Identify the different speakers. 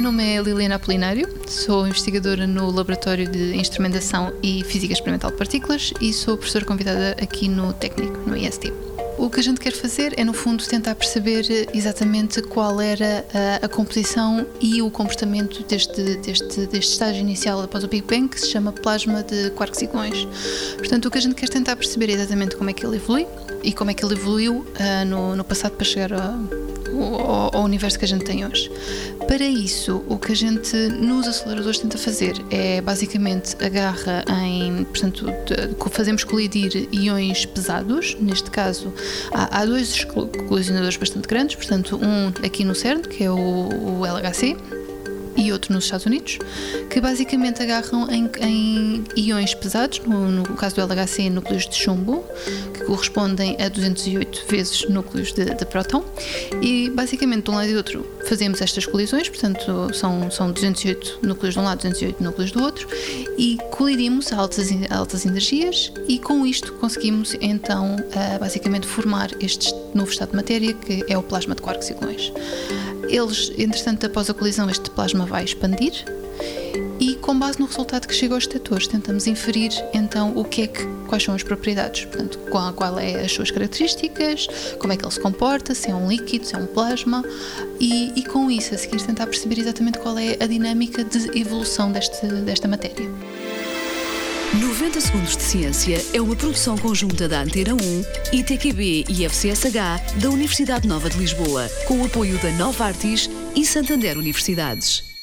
Speaker 1: nome é Liliana Apolinário, sou investigadora no Laboratório de Instrumentação e Física Experimental de Partículas e sou professora convidada aqui no Técnico, no IST. O que a gente quer fazer é, no fundo, tentar perceber exatamente qual era a, a composição e o comportamento deste, deste, deste estágio inicial após o Big Bang, que se chama plasma de quarks e gluões. Portanto, o que a gente quer tentar perceber é exatamente como é que ele evolui e como é que ele evoluiu uh, no, no passado para chegar a ao, ao, universo que a gente tem hoje. Para isso, o que a gente nos aceleradores tenta fazer é basicamente agarra em, portanto, de, fazemos colidir íons pesados. Neste caso, há, há dois colisionadores bastante grandes, portanto, um aqui no CERN, que é o, o LHC, e outro nos Estados Unidos, que basicamente agarram em, em íons pesados, no, no, caso do LHC, núcleos de chumbo, que correspondem a 208 vezes núcleos de, de próton, e basicamente de um lado e do outro fazemos estas colisões, portanto são, são 208 núcleos de um lado, 208 núcleos do outro, e colidimos a altas, altas energias, e com isto conseguimos então uh, basicamente formar este novo estado de matéria que é o plasma de quarks e gluões. Eles, entretanto, após a colisão, este plasma vai expandir e com base no resultado que chega aos detectores tentamos inferir então o que é que quais são as propriedades portanto qual, qual é as suas características como é que ele se comporta se é um líquido se é um plasma e, e com isso a seguir tentar perceber exatamente qual é a dinâmica de evolução deste, desta matéria
Speaker 2: 90 Segundos de Ciência é uma produção conjunta da Antena 1, ITQB e FCSH da Universidade Nova de Lisboa, com o apoio da Nova Artis e Santander Universidades.